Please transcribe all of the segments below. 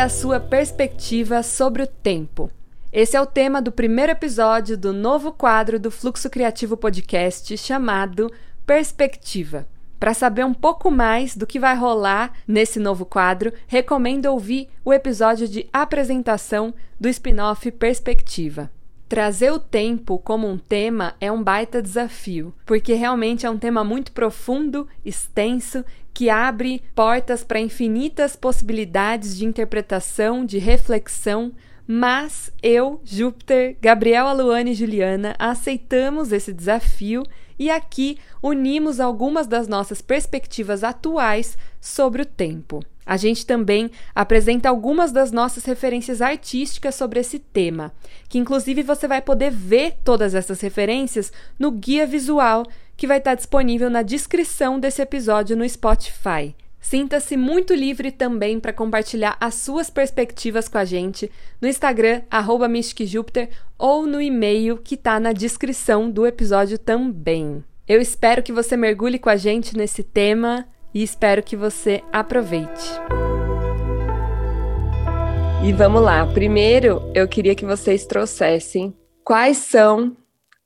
é a sua perspectiva sobre o tempo? Esse é o tema do primeiro episódio do novo quadro do Fluxo Criativo Podcast chamado Perspectiva. Para saber um pouco mais do que vai rolar nesse novo quadro, recomendo ouvir o episódio de apresentação do spin-off Perspectiva. Trazer o tempo como um tema é um baita desafio, porque realmente é um tema muito profundo, extenso, que abre portas para infinitas possibilidades de interpretação, de reflexão. Mas eu, Júpiter, Gabriel, Aluane e Juliana aceitamos esse desafio e aqui unimos algumas das nossas perspectivas atuais sobre o tempo. A gente também apresenta algumas das nossas referências artísticas sobre esse tema, que inclusive você vai poder ver todas essas referências no guia visual que vai estar disponível na descrição desse episódio no Spotify. Sinta-se muito livre também para compartilhar as suas perspectivas com a gente no Instagram, MysticJupiter, ou no e-mail que está na descrição do episódio também. Eu espero que você mergulhe com a gente nesse tema e espero que você aproveite. E vamos lá. Primeiro, eu queria que vocês trouxessem quais são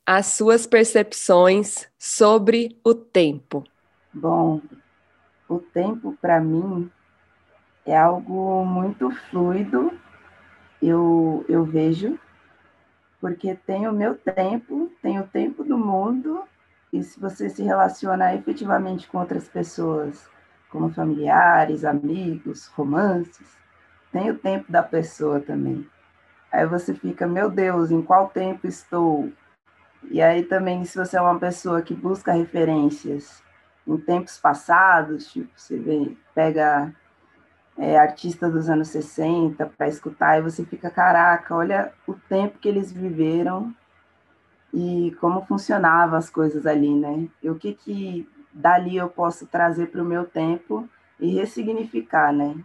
as suas percepções sobre o tempo. Bom, o tempo para mim é algo muito fluido. Eu, eu vejo, porque tem o meu tempo, tem o tempo do mundo e se você se relaciona efetivamente com outras pessoas, como familiares, amigos, romances, tem o tempo da pessoa também. Aí você fica, meu Deus, em qual tempo estou? E aí também, se você é uma pessoa que busca referências em tempos passados, tipo, você vê, pega é, artista dos anos 60 para escutar, e você fica, caraca, olha o tempo que eles viveram e como funcionavam as coisas ali, né? E o que que dali eu posso trazer para o meu tempo e ressignificar, né?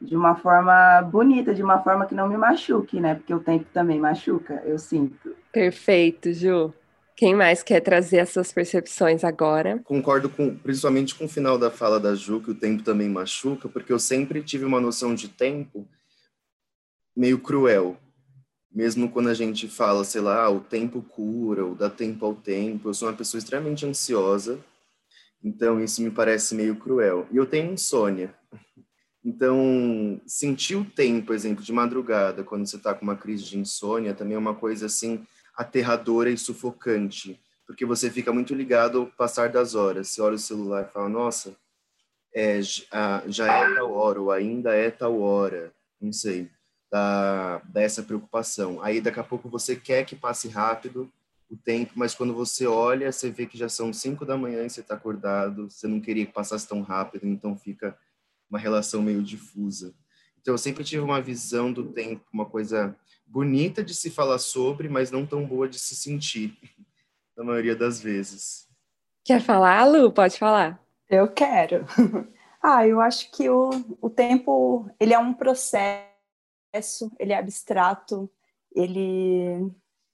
De uma forma bonita, de uma forma que não me machuque, né? Porque o tempo também machuca, eu sinto. Perfeito, Ju. Quem mais quer trazer as suas percepções agora? Concordo com, principalmente com o final da fala da Ju, que o tempo também machuca, porque eu sempre tive uma noção de tempo meio cruel mesmo quando a gente fala, sei lá, ah, o tempo cura, ou dá tempo ao tempo, eu sou uma pessoa extremamente ansiosa, então isso me parece meio cruel. E eu tenho insônia. Então, sentir o tempo, exemplo, de madrugada, quando você está com uma crise de insônia, também é uma coisa assim aterradora e sufocante, porque você fica muito ligado ao passar das horas. Você olha o celular e fala, nossa, é, já é tal hora, ou ainda é tal hora, não sei da, dessa preocupação. Aí daqui a pouco você quer que passe rápido o tempo, mas quando você olha, você vê que já são cinco da manhã e você está acordado, você não queria que passasse tão rápido, então fica uma relação meio difusa. Então eu sempre tive uma visão do tempo, uma coisa bonita de se falar sobre, mas não tão boa de se sentir, na maioria das vezes. Quer falar, Lu? Pode falar. Eu quero. ah, eu acho que o, o tempo, ele é um processo ele é abstrato, ele,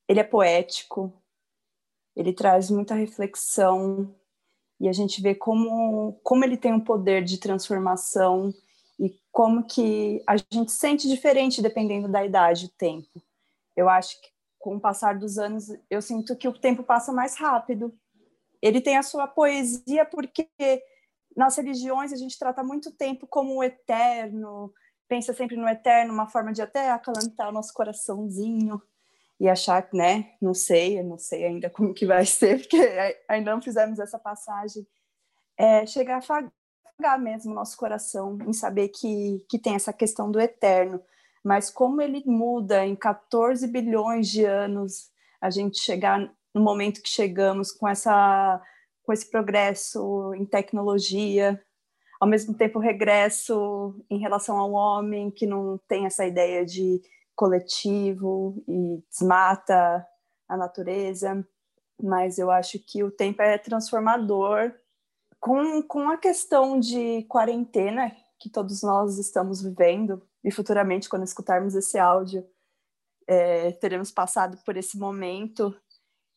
ele é poético, ele traz muita reflexão e a gente vê como, como ele tem um poder de transformação e como que a gente sente diferente dependendo da idade, o tempo. Eu acho que com o passar dos anos, eu sinto que o tempo passa mais rápido. Ele tem a sua poesia porque nas religiões a gente trata muito tempo como eterno, pensa sempre no eterno, uma forma de até acalentar o nosso coraçãozinho e achar né, não sei, não sei ainda como que vai ser, porque ainda não fizemos essa passagem, é, chegar a afagar mesmo o nosso coração em saber que, que tem essa questão do eterno, mas como ele muda em 14 bilhões de anos, a gente chegar no momento que chegamos com essa com esse progresso em tecnologia, ao mesmo tempo regresso em relação ao homem que não tem essa ideia de coletivo e desmata a natureza, mas eu acho que o tempo é transformador com, com a questão de quarentena que todos nós estamos vivendo. E futuramente quando escutarmos esse áudio é, teremos passado por esse momento.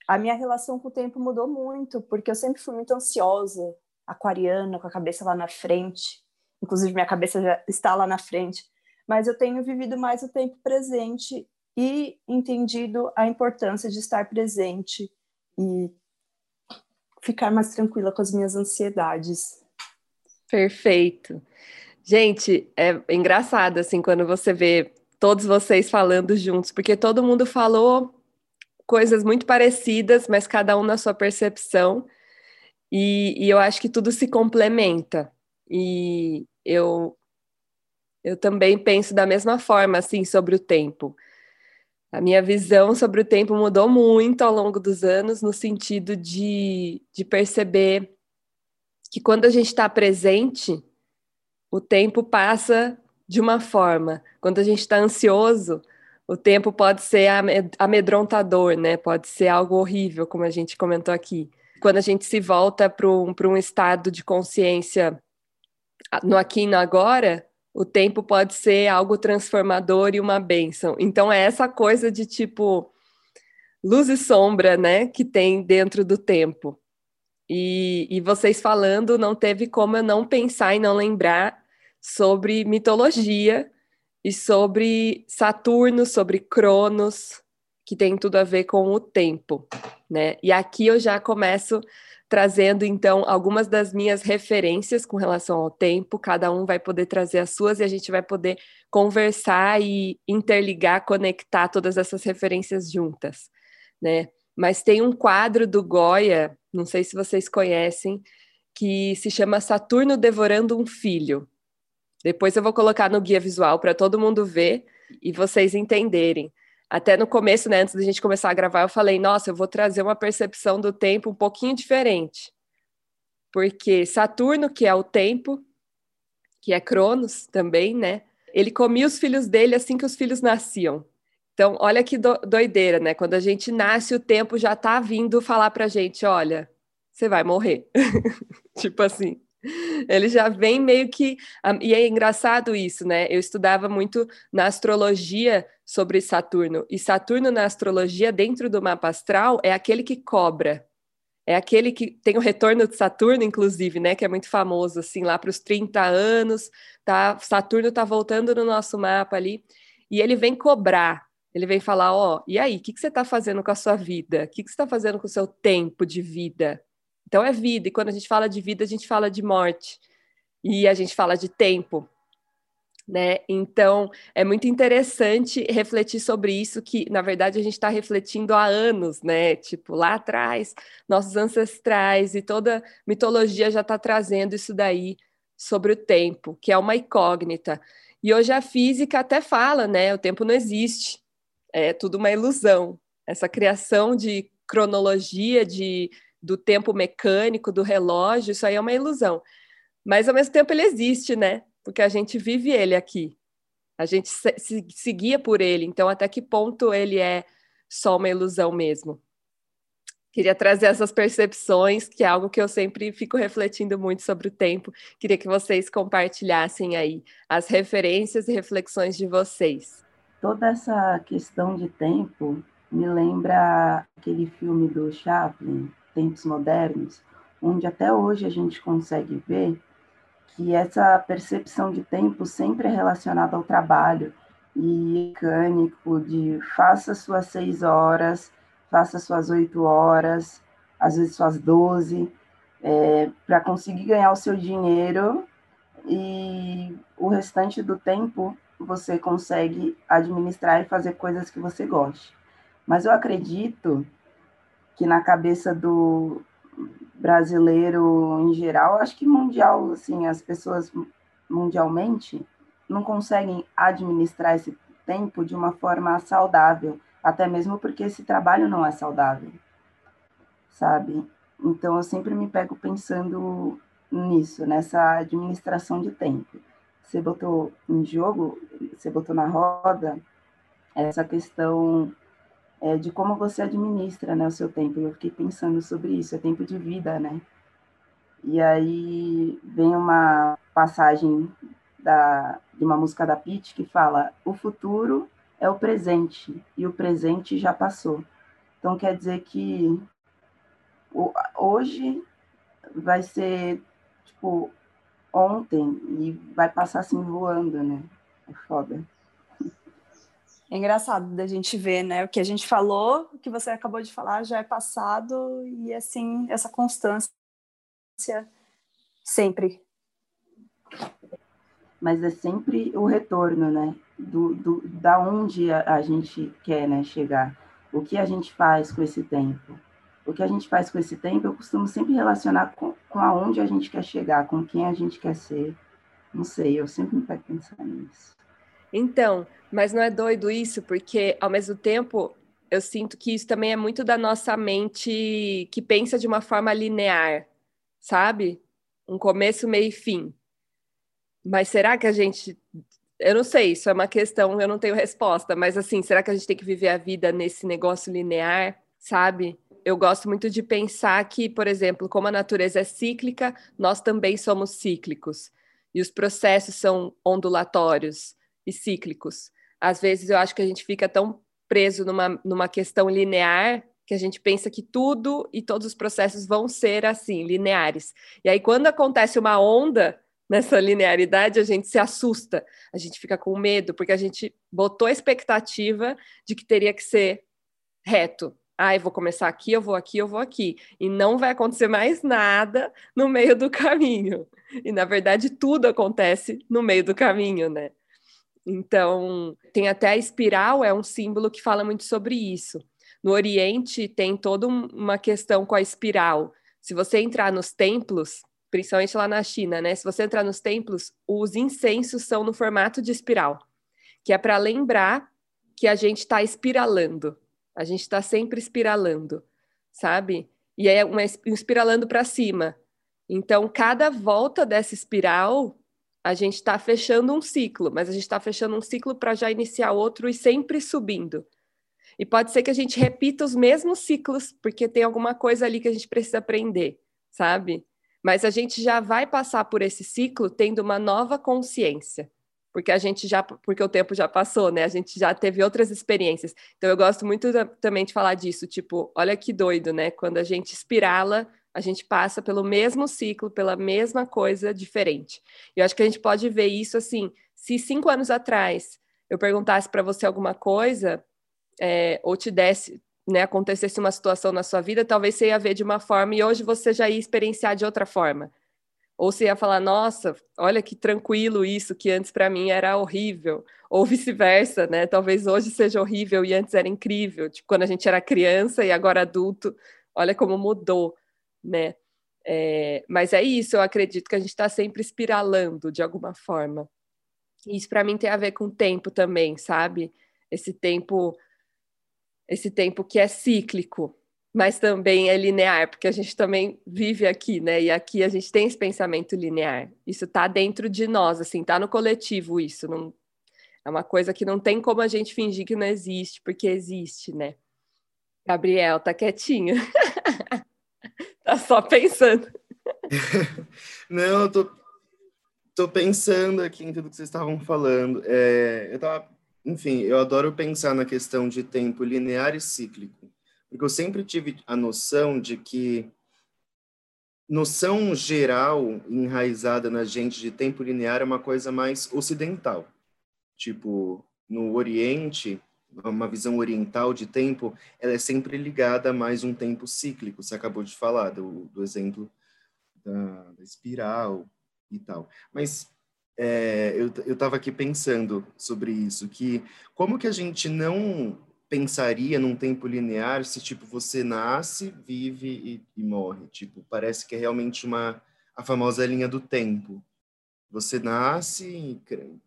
A minha relação com o tempo mudou muito porque eu sempre fui muito ansiosa aquariana, com a cabeça lá na frente. Inclusive, minha cabeça já está lá na frente. mas eu tenho vivido mais o tempo presente e entendido a importância de estar presente e ficar mais tranquila com as minhas ansiedades. Perfeito. Gente, é engraçado assim quando você vê todos vocês falando juntos, porque todo mundo falou coisas muito parecidas, mas cada um na sua percepção. E, e eu acho que tudo se complementa. E eu eu também penso da mesma forma assim sobre o tempo. A minha visão sobre o tempo mudou muito ao longo dos anos, no sentido de, de perceber que quando a gente está presente, o tempo passa de uma forma. Quando a gente está ansioso, o tempo pode ser amedrontador, né? Pode ser algo horrível, como a gente comentou aqui. Quando a gente se volta para um, um estado de consciência no aqui e no agora, o tempo pode ser algo transformador e uma bênção. Então é essa coisa de tipo luz e sombra, né, que tem dentro do tempo. E, e vocês falando, não teve como eu não pensar e não lembrar sobre mitologia e sobre Saturno, sobre Cronos, que tem tudo a ver com o tempo, né? E aqui eu já começo trazendo então algumas das minhas referências com relação ao tempo, cada um vai poder trazer as suas e a gente vai poder conversar e interligar, conectar todas essas referências juntas, né? Mas tem um quadro do Goya, não sei se vocês conhecem, que se chama Saturno devorando um filho. Depois eu vou colocar no guia visual para todo mundo ver e vocês entenderem até no começo, né, antes da gente começar a gravar, eu falei, nossa, eu vou trazer uma percepção do tempo um pouquinho diferente. Porque Saturno, que é o tempo, que é Cronos também, né? Ele comia os filhos dele assim que os filhos nasciam. Então, olha que do doideira, né? Quando a gente nasce, o tempo já tá vindo falar pra gente, olha, você vai morrer. tipo assim. Ele já vem meio que. E é engraçado isso, né? Eu estudava muito na astrologia sobre Saturno. E Saturno na astrologia, dentro do mapa astral, é aquele que cobra. É aquele que tem o retorno de Saturno, inclusive, né? Que é muito famoso, assim, lá para os 30 anos, tá? Saturno tá voltando no nosso mapa ali. E ele vem cobrar. Ele vem falar: ó, oh, e aí, o que, que você está fazendo com a sua vida? O que, que você está fazendo com o seu tempo de vida? Então é vida, e quando a gente fala de vida, a gente fala de morte, e a gente fala de tempo. Né? Então é muito interessante refletir sobre isso, que na verdade a gente está refletindo há anos, né? Tipo, lá atrás, nossos ancestrais e toda mitologia já está trazendo isso daí sobre o tempo, que é uma incógnita. E hoje a física até fala, né? O tempo não existe, é tudo uma ilusão. Essa criação de cronologia, de do tempo mecânico, do relógio, isso aí é uma ilusão. Mas ao mesmo tempo ele existe, né? Porque a gente vive ele aqui. A gente se, se, se guia por ele. Então, até que ponto ele é só uma ilusão mesmo? Queria trazer essas percepções, que é algo que eu sempre fico refletindo muito sobre o tempo. Queria que vocês compartilhassem aí as referências e reflexões de vocês. Toda essa questão de tempo me lembra aquele filme do Chaplin, tempos modernos, onde até hoje a gente consegue ver que essa percepção de tempo sempre é relacionada ao trabalho e mecânico de faça suas seis horas, faça suas oito horas, às vezes suas doze, é, para conseguir ganhar o seu dinheiro e o restante do tempo você consegue administrar e fazer coisas que você goste. Mas eu acredito que na cabeça do brasileiro em geral, acho que mundial, assim, as pessoas mundialmente não conseguem administrar esse tempo de uma forma saudável, até mesmo porque esse trabalho não é saudável, sabe? Então eu sempre me pego pensando nisso, nessa administração de tempo. Você botou em jogo, você botou na roda essa questão é, de como você administra né, o seu tempo. Eu fiquei pensando sobre isso, é tempo de vida, né? E aí vem uma passagem da, de uma música da Pitt que fala: o futuro é o presente e o presente já passou. Então quer dizer que o, hoje vai ser tipo ontem e vai passar assim voando, né? É foda. É engraçado da gente ver, né? O que a gente falou, o que você acabou de falar já é passado e assim, essa constância sempre. Mas é sempre o retorno, né? Do, do, da onde a, a gente quer né, chegar. O que a gente faz com esse tempo. O que a gente faz com esse tempo, eu costumo sempre relacionar com, com aonde a gente quer chegar, com quem a gente quer ser. Não sei, eu sempre me pego pensando nisso. Então, mas não é doido isso, porque ao mesmo tempo eu sinto que isso também é muito da nossa mente que pensa de uma forma linear, sabe? Um começo, meio e fim. Mas será que a gente. Eu não sei, isso é uma questão, eu não tenho resposta, mas assim, será que a gente tem que viver a vida nesse negócio linear, sabe? Eu gosto muito de pensar que, por exemplo, como a natureza é cíclica, nós também somos cíclicos. E os processos são ondulatórios e cíclicos. Às vezes eu acho que a gente fica tão preso numa, numa questão linear que a gente pensa que tudo e todos os processos vão ser assim, lineares. E aí, quando acontece uma onda nessa linearidade, a gente se assusta, a gente fica com medo, porque a gente botou a expectativa de que teria que ser reto. Ah, eu vou começar aqui, eu vou aqui, eu vou aqui. E não vai acontecer mais nada no meio do caminho. E, na verdade, tudo acontece no meio do caminho, né? Então, tem até a espiral, é um símbolo que fala muito sobre isso. No Oriente, tem toda uma questão com a espiral. Se você entrar nos templos, principalmente lá na China, né? Se você entrar nos templos, os incensos são no formato de espiral, que é para lembrar que a gente está espiralando. A gente está sempre espiralando, sabe? E é um espiralando para cima. Então, cada volta dessa espiral a gente está fechando um ciclo, mas a gente está fechando um ciclo para já iniciar outro e sempre subindo. E pode ser que a gente repita os mesmos ciclos, porque tem alguma coisa ali que a gente precisa aprender, sabe? Mas a gente já vai passar por esse ciclo tendo uma nova consciência, porque a gente já, porque o tempo já passou, né? A gente já teve outras experiências. Então eu gosto muito da, também de falar disso, tipo, olha que doido, né? Quando a gente espirala a gente passa pelo mesmo ciclo, pela mesma coisa diferente. E eu acho que a gente pode ver isso assim: se cinco anos atrás eu perguntasse para você alguma coisa, é, ou te desse, né, acontecesse uma situação na sua vida, talvez você ia ver de uma forma e hoje você já ia experienciar de outra forma. Ou você ia falar, nossa, olha que tranquilo isso, que antes para mim era horrível. Ou vice-versa, né? Talvez hoje seja horrível e antes era incrível. Tipo, quando a gente era criança e agora adulto, olha como mudou né? É, mas é isso, eu acredito que a gente está sempre espiralando de alguma forma. Isso para mim tem a ver com tempo também, sabe? Esse tempo, esse tempo que é cíclico, mas também é linear, porque a gente também vive aqui, né? E aqui a gente tem esse pensamento linear. Isso está dentro de nós, assim, está no coletivo isso. Não, é uma coisa que não tem como a gente fingir que não existe, porque existe, né? Gabriel, tá quietinho. Tá só pensando. Não, eu tô, tô pensando aqui em tudo que vocês estavam falando. É, eu tava, enfim, eu adoro pensar na questão de tempo linear e cíclico, porque eu sempre tive a noção de que noção geral enraizada na gente de tempo linear é uma coisa mais ocidental. Tipo, no Oriente, uma visão oriental de tempo, ela é sempre ligada a mais um tempo cíclico. Você acabou de falar do, do exemplo da, da, espiral e tal. Mas é, eu estava aqui pensando sobre isso, que como que a gente não pensaria num tempo linear se, tipo, você nasce, vive e, e morre? Tipo, parece que é realmente uma a famosa linha do tempo. Você nasce,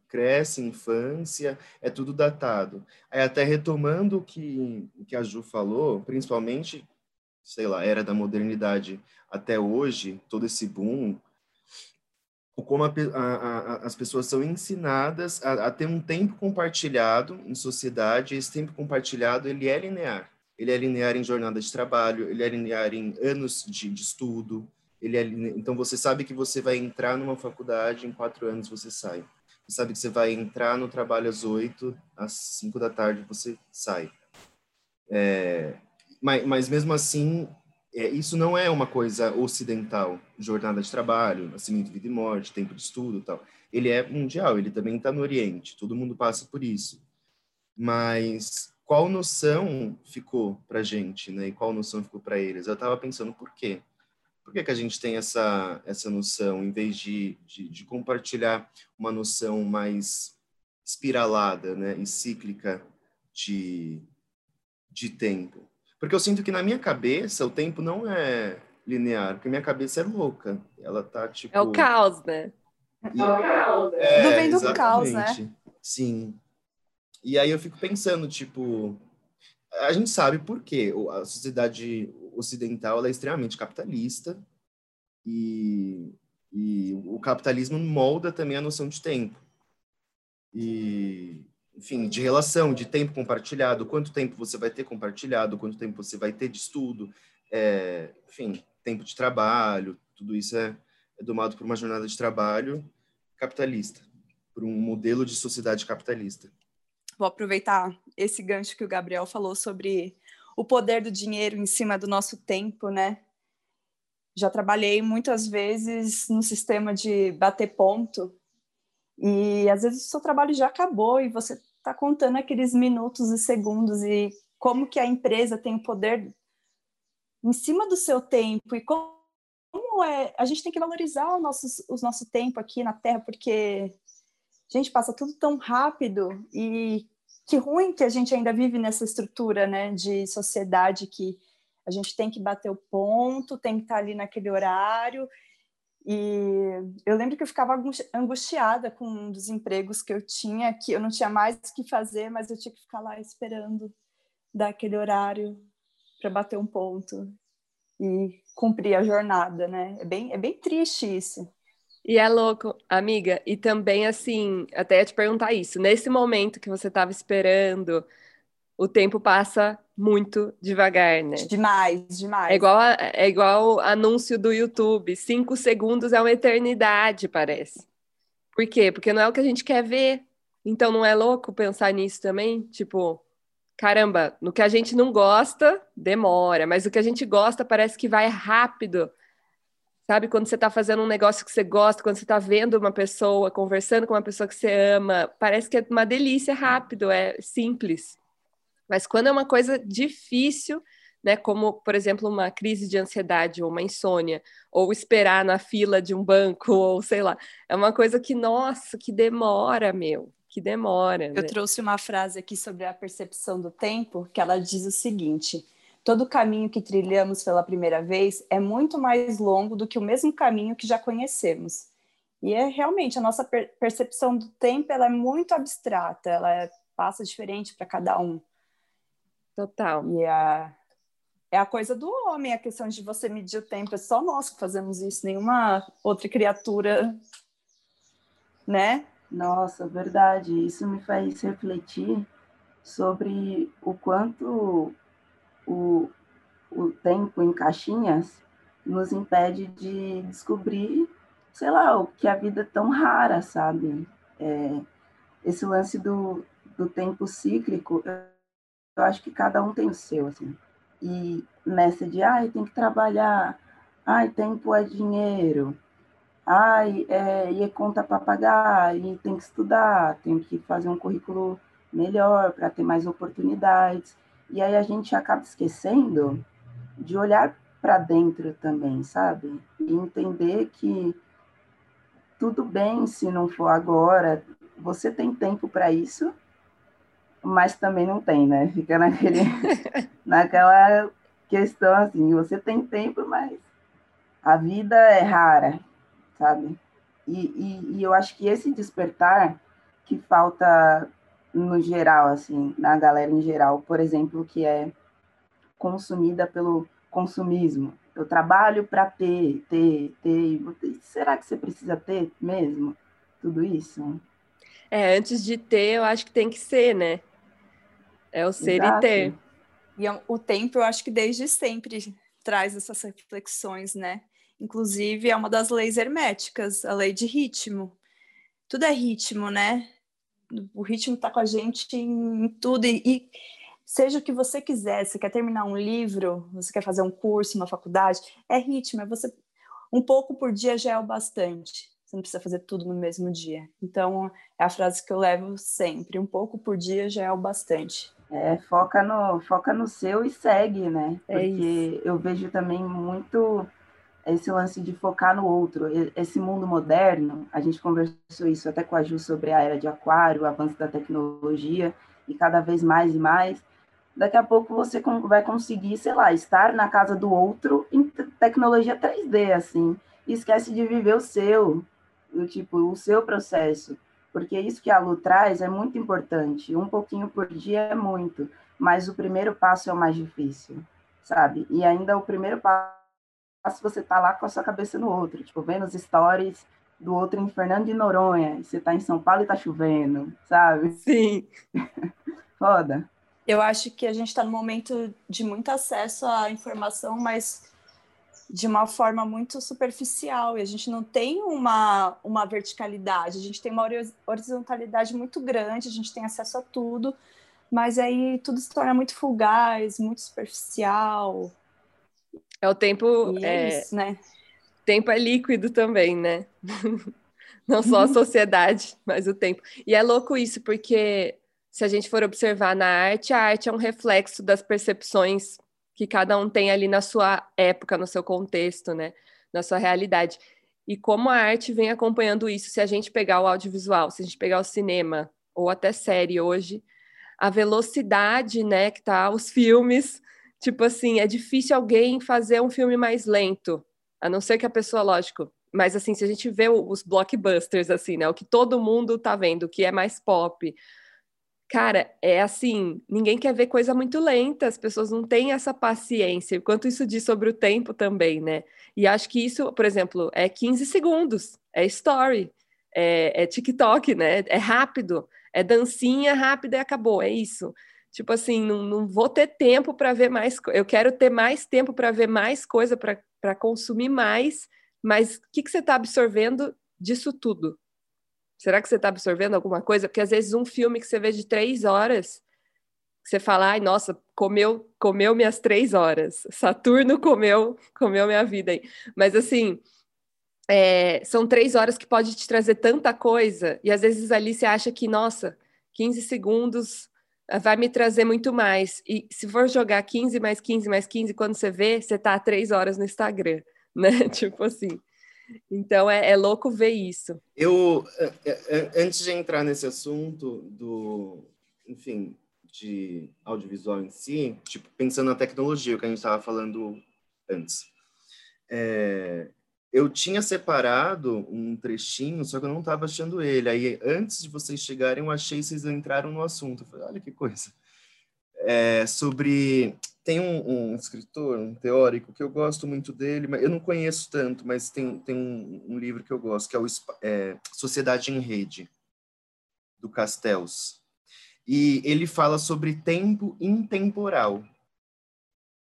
cresce, infância, é tudo datado. Aí até retomando o que, que a Ju falou, principalmente, sei lá, era da modernidade até hoje, todo esse boom, como a, a, a, as pessoas são ensinadas a, ter um tempo compartilhado em sociedade, esse tempo compartilhado, ele é linear. Ele é linear em jornada de trabalho, ele é linear em anos de, de estudo, ele é, então você sabe que você vai entrar numa faculdade, em quatro anos você sai. Sabe que você vai entrar no trabalho às oito, às cinco da tarde você sai. É, mas, mas mesmo assim, é, isso não é uma coisa ocidental, jornada de trabalho, nascimento, vida e morte, tempo de estudo tal. Ele é mundial, ele também está no Oriente, todo mundo passa por isso. Mas qual noção ficou para gente, né? E qual noção ficou para eles? Eu estava pensando por quê? Por que, que a gente tem essa, essa noção, em vez de, de, de compartilhar uma noção mais espiralada né, e cíclica de, de tempo? Porque eu sinto que na minha cabeça o tempo não é linear, porque minha cabeça é louca. Ela tá tipo. É o caos, né? E... É, Tudo vem do caos, né? Sim. E aí eu fico pensando, tipo, a gente sabe por quê. A sociedade ocidental é extremamente capitalista e, e o capitalismo molda também a noção de tempo. E, enfim, de relação, de tempo compartilhado, quanto tempo você vai ter compartilhado, quanto tempo você vai ter de estudo, é, enfim, tempo de trabalho, tudo isso é, é domado por uma jornada de trabalho capitalista, por um modelo de sociedade capitalista. Vou aproveitar esse gancho que o Gabriel falou sobre o poder do dinheiro em cima do nosso tempo, né? Já trabalhei muitas vezes no sistema de bater ponto e às vezes o seu trabalho já acabou e você está contando aqueles minutos e segundos e como que a empresa tem o poder em cima do seu tempo e como, é a gente tem que valorizar o nosso, o nosso tempo aqui na Terra porque gente passa tudo tão rápido e que ruim que a gente ainda vive nessa estrutura né, de sociedade que a gente tem que bater o ponto, tem que estar ali naquele horário. E eu lembro que eu ficava angustiada com um dos empregos que eu tinha, que eu não tinha mais o que fazer, mas eu tinha que ficar lá esperando daquele horário para bater um ponto e cumprir a jornada, né? É bem, é bem triste isso. E é louco, amiga. E também, assim, até ia te perguntar isso. Nesse momento que você estava esperando, o tempo passa muito devagar, né? Demais, demais. É igual, é igual anúncio do YouTube. Cinco segundos é uma eternidade, parece. Por quê? Porque não é o que a gente quer ver. Então não é louco pensar nisso também? Tipo, caramba, no que a gente não gosta, demora, mas o que a gente gosta parece que vai rápido. Sabe, quando você está fazendo um negócio que você gosta, quando você está vendo uma pessoa, conversando com uma pessoa que você ama, parece que é uma delícia, rápido, é simples. Mas quando é uma coisa difícil, né, como, por exemplo, uma crise de ansiedade ou uma insônia, ou esperar na fila de um banco, ou sei lá, é uma coisa que, nossa, que demora, meu, que demora. Né? Eu trouxe uma frase aqui sobre a percepção do tempo, que ela diz o seguinte todo o caminho que trilhamos pela primeira vez é muito mais longo do que o mesmo caminho que já conhecemos. E é realmente a nossa per percepção do tempo ela é muito abstrata, ela é, passa diferente para cada um. Total. E a, é a coisa do homem, a questão de você medir o tempo, é só nós que fazemos isso, nenhuma outra criatura, né? Nossa, verdade. Isso me faz refletir sobre o quanto o, o tempo em caixinhas nos impede de descobrir, sei lá, o que a vida é tão rara, sabe? É, esse lance do, do tempo cíclico, eu acho que cada um tem o seu, assim. E nessa de, ai, tem que trabalhar, ai, tempo é dinheiro, ai, é, e é conta para pagar, e tem que estudar, tem que fazer um currículo melhor para ter mais oportunidades. E aí a gente acaba esquecendo de olhar para dentro também, sabe? E entender que tudo bem se não for agora, você tem tempo para isso, mas também não tem, né? Fica naquele, naquela questão assim, você tem tempo, mas a vida é rara, sabe? E, e, e eu acho que esse despertar que falta no geral, assim, na galera em geral, por exemplo, que é consumida pelo consumismo. Eu trabalho para ter, ter, ter. Será que você precisa ter mesmo tudo isso? É, antes de ter, eu acho que tem que ser, né? É o ser Exato. e ter. E é o tempo, eu acho que desde sempre traz essas reflexões, né? Inclusive, é uma das leis herméticas, a lei de ritmo. Tudo é ritmo, né? O ritmo está com a gente em tudo. E, e seja o que você quiser, você quer terminar um livro, você quer fazer um curso, uma faculdade, é ritmo, é você um pouco por dia já é o bastante. Você não precisa fazer tudo no mesmo dia. Então, é a frase que eu levo sempre, um pouco por dia já é o bastante. É, foca no, foca no seu e segue, né? É Porque é eu vejo também muito esse lance de focar no outro. Esse mundo moderno, a gente conversou isso até com a Ju sobre a era de aquário, o avanço da tecnologia, e cada vez mais e mais. Daqui a pouco você vai conseguir, sei lá, estar na casa do outro em tecnologia 3D, assim, e esquece de viver o seu, o tipo, o seu processo. Porque isso que a Lu traz é muito importante. Um pouquinho por dia é muito, mas o primeiro passo é o mais difícil, sabe? E ainda o primeiro passo você tá lá com a sua cabeça no outro, tipo, vendo as stories do outro em Fernando de Noronha, e você tá em São Paulo e tá chovendo, sabe? Sim. Foda. Eu acho que a gente está num momento de muito acesso à informação, mas de uma forma muito superficial. E a gente não tem uma, uma verticalidade, a gente tem uma horizontalidade muito grande, a gente tem acesso a tudo, mas aí tudo se torna muito fugaz, muito superficial. É o tempo. É, é isso, né? Tempo é líquido também, né? Não só a sociedade, mas o tempo. E é louco isso, porque se a gente for observar na arte, a arte é um reflexo das percepções que cada um tem ali na sua época, no seu contexto, né? Na sua realidade. E como a arte vem acompanhando isso, se a gente pegar o audiovisual, se a gente pegar o cinema, ou até série hoje, a velocidade, né, que tá os filmes, Tipo assim, é difícil alguém fazer um filme mais lento, a não ser que a pessoa, lógico. Mas assim, se a gente vê os blockbusters, assim, né? O que todo mundo tá vendo, o que é mais pop. Cara, é assim, ninguém quer ver coisa muito lenta, as pessoas não têm essa paciência. Quanto isso diz sobre o tempo também, né? E acho que isso, por exemplo, é 15 segundos, é story, é, é TikTok, né? É rápido, é dancinha rápida e acabou, é isso. Tipo assim, não, não vou ter tempo para ver mais. Eu quero ter mais tempo para ver mais coisa, para consumir mais. Mas o que, que você está absorvendo disso tudo? Será que você está absorvendo alguma coisa? Porque às vezes um filme que você vê de três horas, você fala, ai, nossa, comeu, comeu minhas três horas. Saturno comeu, comeu minha vida aí. Mas assim, é, são três horas que pode te trazer tanta coisa, e às vezes ali você acha que, nossa, 15 segundos vai me trazer muito mais. E se for jogar 15 mais 15 mais 15, quando você vê, você tá três horas no Instagram, né? tipo assim. Então é, é, louco ver isso. Eu, é, é, antes de entrar nesse assunto do, enfim, de audiovisual em si, tipo, pensando na tecnologia, o que a gente estava falando antes. É, eu tinha separado um trechinho, só que eu não estava achando ele. Aí, antes de vocês chegarem, eu achei vocês entraram no assunto. Eu falei, olha que coisa. É, sobre. Tem um, um, escritor, um teórico, que eu gosto muito dele, mas eu não conheço tanto, mas tem, tem um, um livro que eu gosto, que é o é, Sociedade em Rede, do Castells. E ele fala sobre tempo intemporal,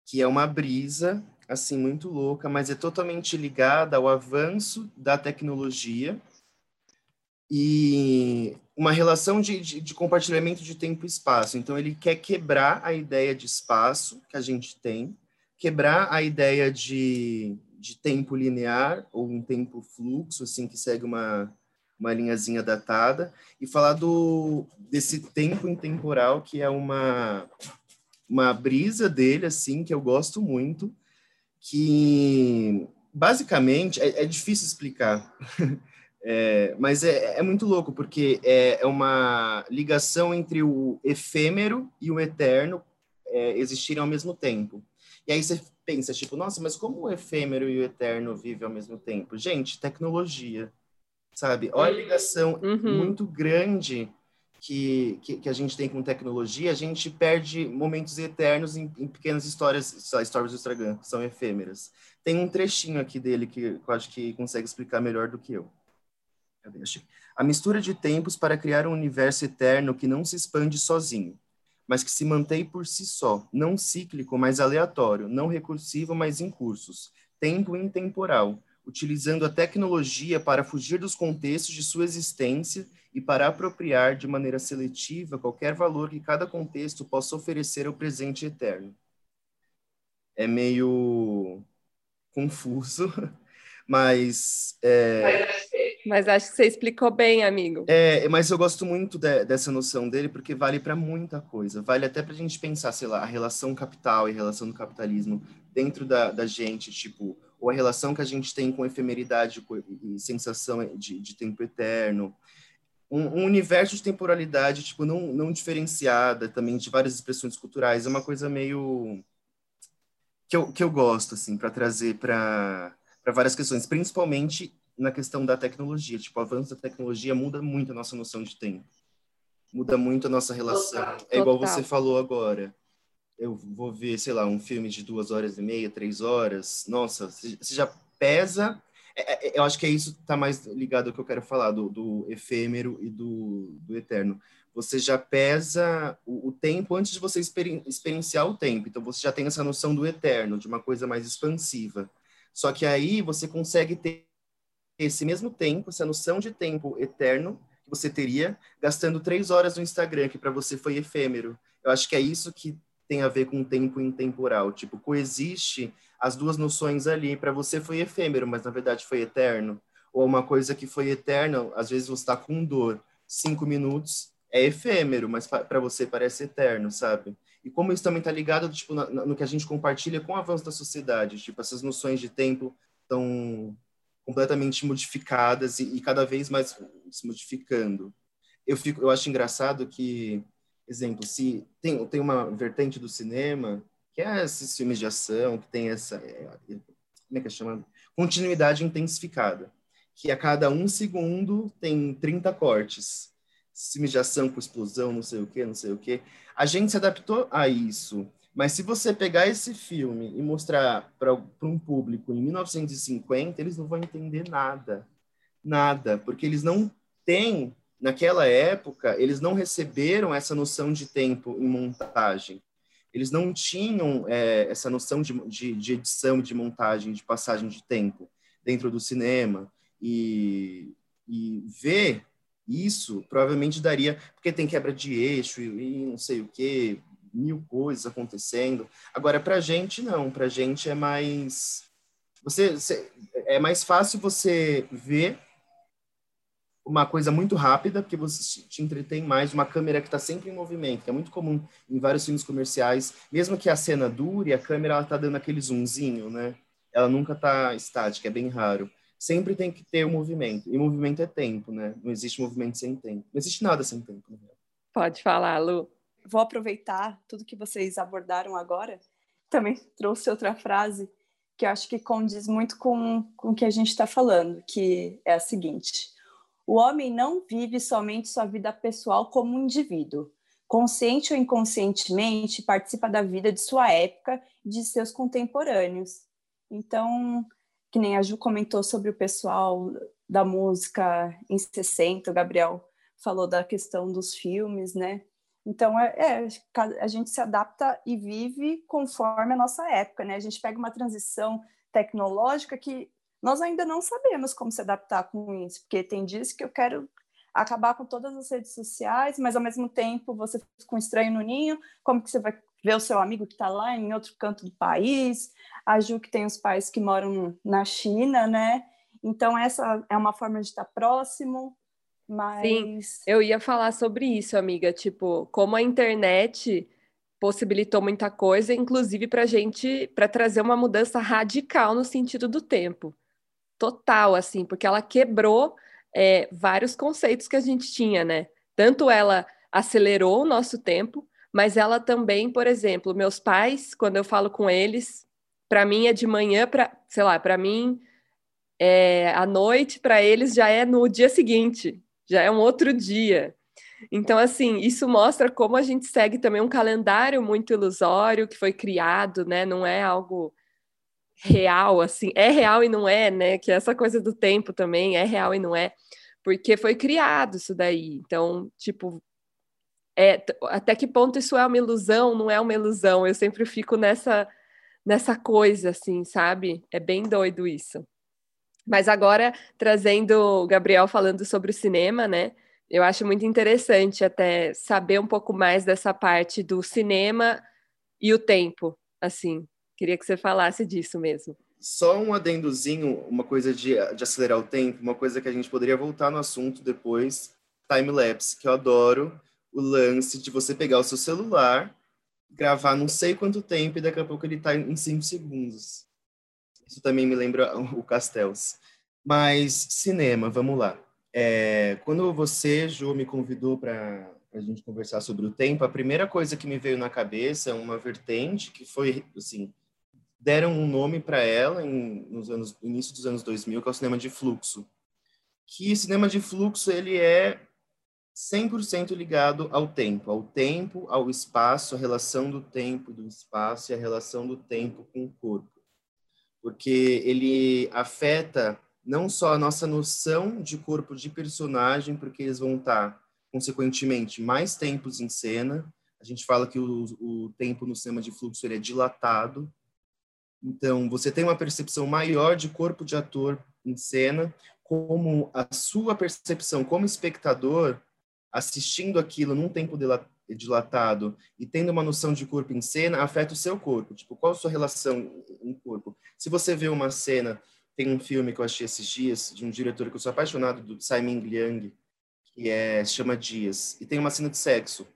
que é uma brisa assim muito louca, mas é totalmente ligada ao avanço da tecnologia e uma relação de, de, de, compartilhamento de tempo e espaço. Então, ele quer quebrar a ideia de espaço que a gente tem, quebrar a ideia de, de tempo linear ou um tempo fluxo, assim, que segue uma, uma linhazinha datada, e falar do, desse tempo intemporal, que é uma, uma brisa dele, assim, que eu gosto muito, que basicamente é, é difícil explicar, é, mas é, é, muito louco porque é, é, uma ligação entre o efêmero e o eterno é, existirem ao mesmo tempo. E aí você pensa tipo, nossa, mas como o efêmero e o eterno vivem ao mesmo tempo? Gente, tecnologia, sabe? Olha a ligação uhum. muito grande que, que, que, a gente tem com tecnologia, a gente perde momentos eternos em, em pequenas histórias, histórias do Instagram, que são efêmeras. Tem um trechinho aqui dele que eu acho que consegue explicar melhor do que eu. A mistura de tempos para criar um universo eterno que não se expande sozinho, mas que se mantém por si só, não cíclico, mas aleatório, não recursivo, mas em cursos, tempo intemporal, utilizando a tecnologia para fugir dos contextos de sua existência e para apropriar de maneira seletiva qualquer valor que cada contexto possa oferecer ao presente eterno. É meio confuso, mas. É... Mas acho que você explicou bem, amigo. É, mas eu gosto muito de, dessa noção dele porque vale para muita coisa. Vale até para a gente pensar, sei lá, a relação capital e a relação do capitalismo dentro da, da gente, tipo, ou a relação que a gente tem com efemeridade e sensação de, de tempo eterno. Um, um, universo de temporalidade, tipo, não, não diferenciada também de várias expressões culturais. É uma coisa meio... que eu, que eu gosto, assim, para trazer para várias questões, principalmente na questão da tecnologia. Tipo, o avanço da tecnologia muda muito a nossa noção de tempo. Muda muito a nossa relação. Total, é igual você falou agora eu vou ver, sei lá, um filme de duas horas e meia, três horas, nossa, você já pesa. É, é, eu acho que é isso que está mais ligado ao que eu quero falar, do, do efêmero e do, do, eterno. Você já pesa o, o tempo antes de você exper experienciar o tempo. Então, você já tem essa noção do eterno, de uma coisa mais expansiva. Só que aí você consegue ter esse mesmo tempo, essa noção de tempo eterno que você teria gastando três horas no Instagram, que para você foi efêmero. Eu acho que é isso que tem a ver com tempo intemporal. Tipo, coexiste as duas noções ali. Para você foi efêmero, mas na verdade foi eterno. Ou uma coisa que foi eterna, às vezes você está com dor. Cinco minutos é efêmero, mas para você parece eterno, sabe? E como isso também está ligado tipo, no que a gente compartilha com o avanço da sociedade. Tipo, essas noções de tempo estão completamente modificadas e, e cada vez mais se modificando. Eu, fico, eu acho engraçado que exemplo, se tem, tem uma vertente do cinema que é esses filmes de ação, que tem essa, é, como é que chamado? Continuidade intensificada, que a cada um segundo tem 30 cortes. Filmes de ação com explosão, não sei o que, não sei o que. A gente se adaptou a isso. Mas se você pegar esse filme e mostrar para um público em 1950, eles não vão entender nada. Nada, porque eles não têm naquela época, eles não receberam essa noção de tempo em montagem. Eles não tinham é, essa noção de, de, de, edição, de montagem, de passagem de tempo dentro do cinema. E, e ver isso provavelmente daria, porque tem quebra de eixo e, e não sei o que, mil coisas acontecendo. Agora, para gente, não. Para gente é mais. Você, você, é mais fácil você ver uma coisa muito rápida, porque você te entretém mais, uma câmera que está sempre em movimento, que é muito comum em vários filmes comerciais, mesmo que a cena dure, a câmera está dando aquele zoomzinho, né? Ela nunca está estática, é bem raro. Sempre tem que ter o um movimento, e movimento é tempo, né? Não existe movimento sem tempo. Não existe nada sem tempo. Né? Pode falar, Lu. Vou aproveitar tudo que vocês abordaram agora. Também trouxe outra frase que eu acho que condiz muito com, com o que a gente está falando, que é a seguinte o homem não vive somente sua vida pessoal como um indivíduo. Consciente ou inconscientemente, participa da vida de sua época e de seus contemporâneos. Então, que nem a Ju comentou sobre o pessoal da música em 60, o Gabriel falou da questão dos filmes, né? Então, é, é, a gente se adapta e vive conforme a nossa época, né? A gente pega uma transição tecnológica que nós ainda não sabemos como se adaptar com isso, porque tem dias que eu quero acabar com todas as redes sociais, mas ao mesmo tempo você fica com um estranho no ninho, como que você vai ver o seu amigo que está lá em outro canto do país, a Ju que tem os pais que moram na China, né? Então essa é uma forma de estar próximo, mas... Sim, eu ia falar sobre isso, amiga, tipo, como a internet possibilitou muita coisa, inclusive para gente, para trazer uma mudança radical no sentido do tempo total, assim, porque ela quebrou é, vários conceitos que a gente tinha, né? Tanto ela acelerou o nosso tempo, mas ela também, por exemplo, meus pais, quando eu falo com eles, para mim é de manhã para, sei lá, para mim é à noite, para eles já é no dia seguinte, já é um outro dia. Então, assim, isso mostra como a gente segue também um calendário muito ilusório que foi criado, né? Não é algo real, assim, é real e não é, né? Que essa coisa do tempo também é real e não é, porque foi criado isso daí. Então, tipo, é, até que ponto isso é uma ilusão, não é uma ilusão? Eu sempre fico nessa nessa coisa, assim, sabe? É bem doido isso. Mas agora, trazendo o Gabriel falando sobre o cinema, né? Eu acho muito interessante até saber um pouco mais dessa parte do cinema e o tempo, assim. Queria que você falasse disso mesmo. Só um adendozinho, uma coisa de, de acelerar o tempo, uma coisa que a gente poderia voltar no assunto depois, time-lapse, que eu adoro o lance de você pegar o seu celular, gravar não sei quanto tempo e daqui a pouco ele está em 5 segundos. Isso também me lembra o Castells. Mas cinema, vamos lá. É, quando você, Ju, me convidou para a gente conversar sobre o tempo, a primeira coisa que me veio na cabeça uma vertente que foi, assim, deram um nome para ela em, nos anos início dos anos 2000, que é o cinema de fluxo. Que cinema de fluxo ele é 100% ligado ao tempo, ao tempo, ao espaço, a relação do tempo, do espaço e a relação do tempo com o corpo. Porque ele afeta não só a nossa noção de corpo de personagem, porque eles vão estar, consequentemente, mais tempos em cena. A gente fala que o, o tempo no cinema de fluxo ele é dilatado. Então, você tem uma percepção maior de corpo de ator em cena, como a sua percepção como espectador assistindo aquilo num tempo dilatado e tendo uma noção de corpo em cena, afeta o seu corpo. Tipo, qual a sua relação em corpo? Se você vê uma cena, tem um filme que eu achei esses dias, de um diretor que eu sou apaixonado, do Simon Liang, que é, chama Dias, e tem uma cena de sexo.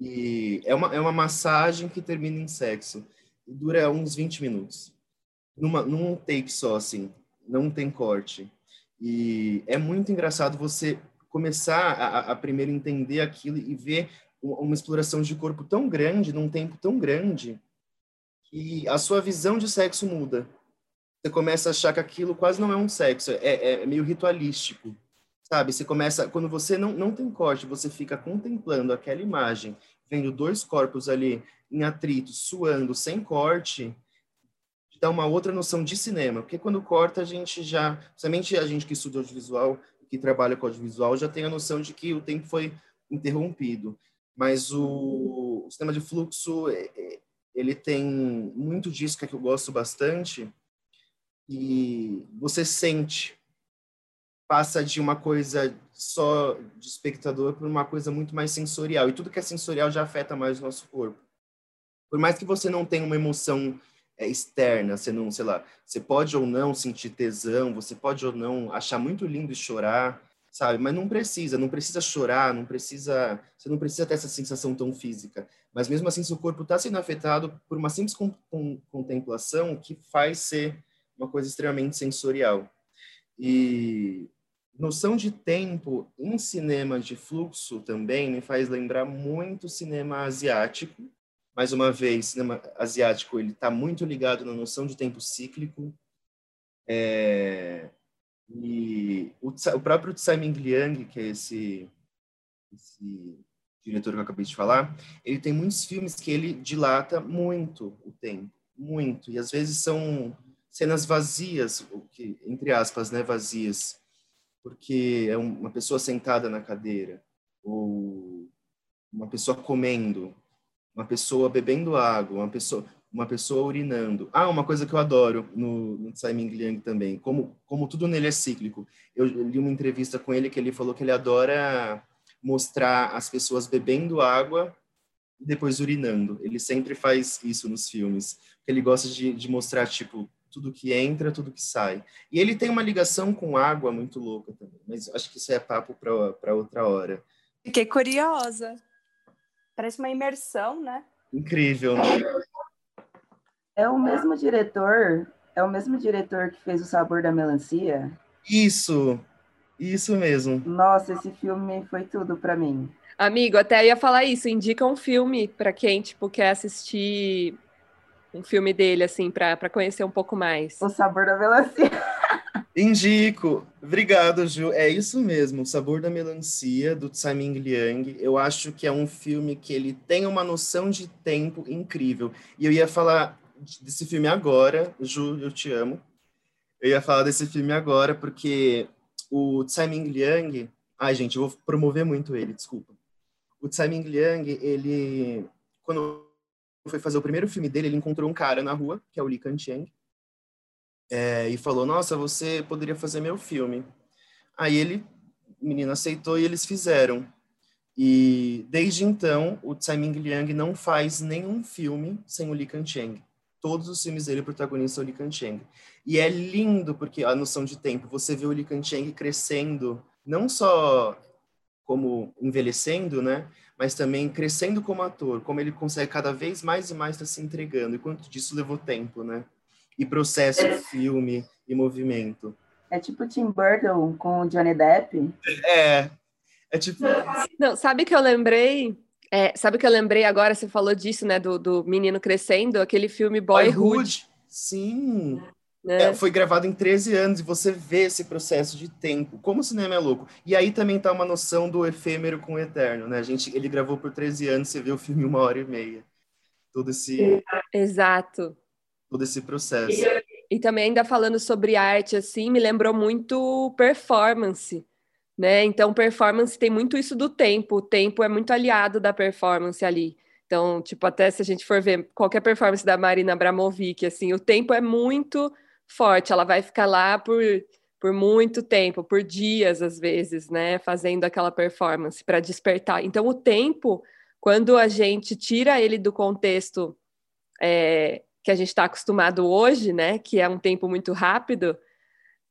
E é uma, é uma massagem que termina em sexo. Dura uns 20 minutos. Numa, num take só, assim. Não tem corte. E é muito engraçado você começar a, a primeiro entender aquilo e ver uma exploração de corpo tão grande, num tempo tão grande, que a sua visão de sexo muda. Você começa a achar que aquilo quase não é um sexo, é, é meio ritualístico, sabe? Você começa, quando você não, não tem corte, você fica contemplando aquela imagem, vendo dois corpos ali em atrito, suando, sem corte, dá uma outra noção de cinema, porque quando corta a gente já, principalmente a gente que estuda audiovisual, que trabalha com audiovisual já tem a noção de que o tempo foi interrompido. Mas o, o de fluxo, é, é, ele tem muito disso que, é que eu gosto bastante, e você sente, passa de uma coisa só de espectador para uma coisa muito mais sensorial. E tudo que é sensorial já afeta mais o nosso corpo. Por mais que você não tenha uma emoção é, externa, você não, sei lá, você pode ou não sentir tesão, você pode ou não achar muito lindo e chorar, sabe? Mas não precisa, não precisa chorar, não precisa, você não precisa ter essa sensação tão física. Mas mesmo assim, seu corpo está sendo afetado por uma simples contemplação que faz ser uma coisa extremamente sensorial. E noção de tempo em cinema de fluxo também me faz lembrar muito cinema asiático, mais uma vez, cinema asiático ele está muito ligado na noção de tempo cíclico. É, e o, o próprio Tsai Ming Liang, que é esse, esse diretor que eu acabei de falar, ele tem muitos filmes que ele dilata muito o tempo, muito. E às vezes são cenas vazias, que, entre aspas, né, vazias, porque é uma pessoa sentada na cadeira, ou uma pessoa comendo, uma pessoa bebendo água, uma pessoa, uma pessoa urinando. Ah, uma coisa que eu adoro no, no Tsai Ming Liang também, como, como tudo nele é cíclico. Eu li uma entrevista com ele que ele falou que ele adora mostrar as pessoas bebendo água e depois urinando. Ele sempre faz isso nos filmes. Ele gosta de, de mostrar, tipo, tudo que entra, tudo que sai. E ele tem uma ligação com água muito louca também, mas acho que isso é papo para outra hora. Fiquei curiosa. Parece uma imersão, né? Incrível, né? É o mesmo diretor, é o mesmo diretor que fez O Sabor da Melancia? Isso, isso mesmo. Nossa, esse filme foi tudo para mim. Amigo, até ia falar isso, indica um filme para quem, tipo, quer assistir um filme dele, assim, para conhecer um pouco mais. O Sabor da Melancia. Indico. Obrigado, Ju. É isso mesmo, O Sabor da Melancia, do Tsai Ming Liang. Eu acho que é um filme que ele tem uma noção de tempo incrível. E eu ia falar desse filme agora, Ju, eu te amo. Eu ia falar desse filme agora porque o Tsai Ming Liang... Ai, gente, eu vou promover muito ele, desculpa. O Tsai Ming Liang, ele... Quando foi fazer o primeiro filme dele, ele encontrou um cara na rua, que é o Li Kanchiang, é, e falou: Nossa, você poderia fazer meu filme. Aí ele o menino aceitou e eles fizeram. E desde então, o Tsai Ming Liang não faz nenhum filme sem o Li Kancheng. Todos os filmes dele, o protagonista é o Li Kancheng. E é lindo porque a noção de tempo, você vê o Li Kancheng crescendo, não só como envelhecendo, né? Mas também crescendo como ator, como ele consegue cada vez mais e mais estar se entregando. E quanto disso levou tempo, né? E processo, é. filme e movimento. É tipo Tim Burton com o Johnny Depp? É, é tipo. Não, sabe que eu lembrei? É, sabe que eu lembrei agora? Você falou disso, né? Do, do menino crescendo, aquele filme Boyhood. Boyhood. Sim. É. É, foi gravado em 13 anos e você vê esse processo de tempo. Como o cinema é louco. E aí também tá uma noção do efêmero com o eterno, né? A gente, ele gravou por 13 anos, você vê o filme uma hora e meia. Todo esse. Exato. Todo esse processo. E, e também, ainda falando sobre arte, assim, me lembrou muito performance né? Então, performance tem muito isso do tempo. O tempo é muito aliado da performance ali. Então, tipo, até se a gente for ver qualquer performance da Marina Abramovic, assim, o tempo é muito forte. Ela vai ficar lá por, por muito tempo, por dias às vezes, né? Fazendo aquela performance para despertar. Então, o tempo, quando a gente tira ele do contexto é, que a gente está acostumado hoje, né? Que é um tempo muito rápido,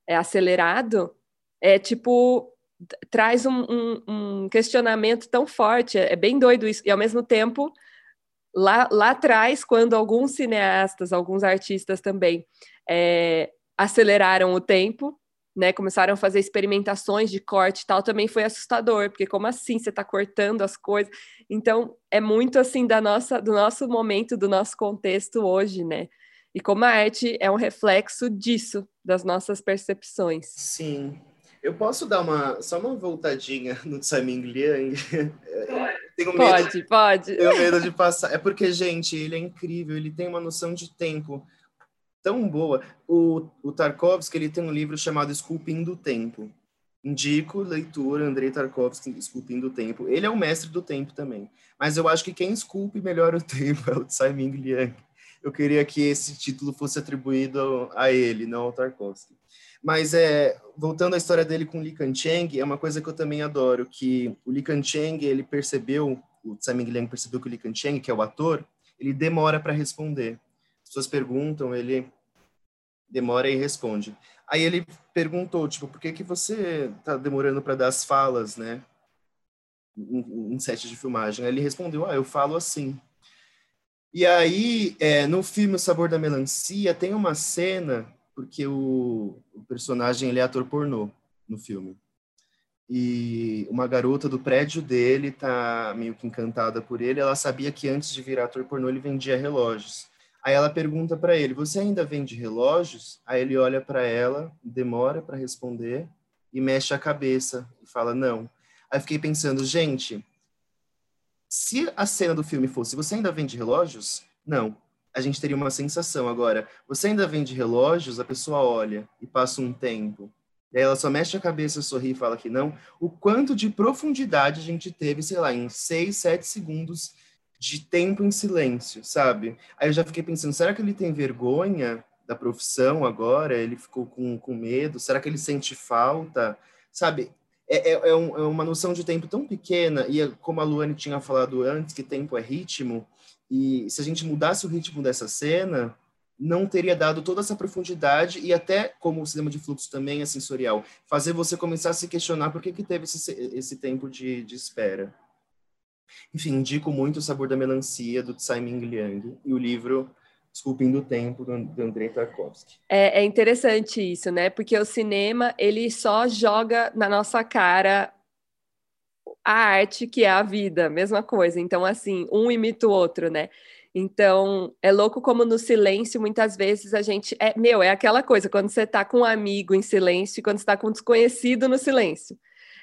é acelerado, é tipo traz um, um, um, questionamento tão forte, é, é bem doido isso, e ao mesmo tempo, lá, lá atrás, quando alguns cineastas, alguns artistas também é, aceleraram o tempo, né, começaram a fazer experimentações de corte e tal, também foi assustador, porque como assim você está cortando as coisas? Então, é muito assim da nossa, do nosso momento, do nosso contexto hoje, né? E como a arte é um reflexo disso, das nossas percepções. Sim, eu posso dar uma só uma voltadinha no Tsai Ming Liang? Tenho medo, pode, pode. Tenho medo de passar. É porque, gente, ele é incrível, ele tem uma noção de tempo tão boa. O, o Tarkovsky ele tem um livro chamado Esculpindo o Tempo. Indico leitura, Andrei Tarkovsky, Esculpindo o Tempo. Ele é o mestre do tempo também. Mas eu acho que quem esculpe melhor o tempo é o Tsai Ming Liang. Eu queria que esse título fosse atribuído a ele, não ao Tarkovsky. Mas é, voltando à história dele com Li Kancheng, é uma coisa que eu também adoro, que o Li Kancheng, ele percebeu, o Tsai Ming Liang percebeu que o Li Kancheng, que é o ator, ele demora para responder. As pessoas perguntam, ele demora e responde. Aí ele perguntou, tipo, por que que você tá demorando para dar as falas, né? Em, em set de filmagem. Aí ele respondeu, ah, eu falo assim. E aí, é, no filme O Sabor da Melancia, tem uma cena porque o, o personagem ele é ator pornô no filme. E uma garota do prédio dele tá meio que encantada por ele. Ela sabia que antes de virar ator pornô ele vendia relógios. Aí ela pergunta para ele: "Você ainda vende relógios?" Aí ele olha para ela, demora para responder e mexe a cabeça e fala: "Não". Aí fiquei pensando, gente, se a cena do filme fosse: "Você ainda vende relógios?" Não a gente teria uma sensação. Agora, você ainda vende relógios, a pessoa olha e passa um tempo. E aí ela só mexe a cabeça, sorri e fala que não. O quanto de profundidade a gente teve, sei lá, em seis, sete segundos de tempo em silêncio, sabe? Aí eu já fiquei pensando, será que ele tem vergonha da profissão agora? Ele ficou com, com medo? Será que ele sente falta? Sabe? É, é, é, um, é uma noção de tempo tão pequena, e é como a Luane tinha falado antes, que tempo é ritmo, e se a gente mudasse o ritmo dessa cena, não teria dado toda essa profundidade e até, como o cinema de fluxo também é sensorial, fazer você começar a se questionar por que, que teve esse, esse tempo de, de espera. Enfim, indico muito O Sabor da Melancia, do Tsai Ming Liang, e o livro Esculpindo o Tempo, do, Andrei Tarkovsky. É, é interessante isso, né? Porque o cinema, ele só joga na nossa cara a arte que é a vida, mesma coisa. Então, assim, um imita o outro, né? Então, é louco como no silêncio, muitas vezes a gente. É, meu, é aquela coisa, quando você tá com um amigo em silêncio e quando você tá com um desconhecido no silêncio.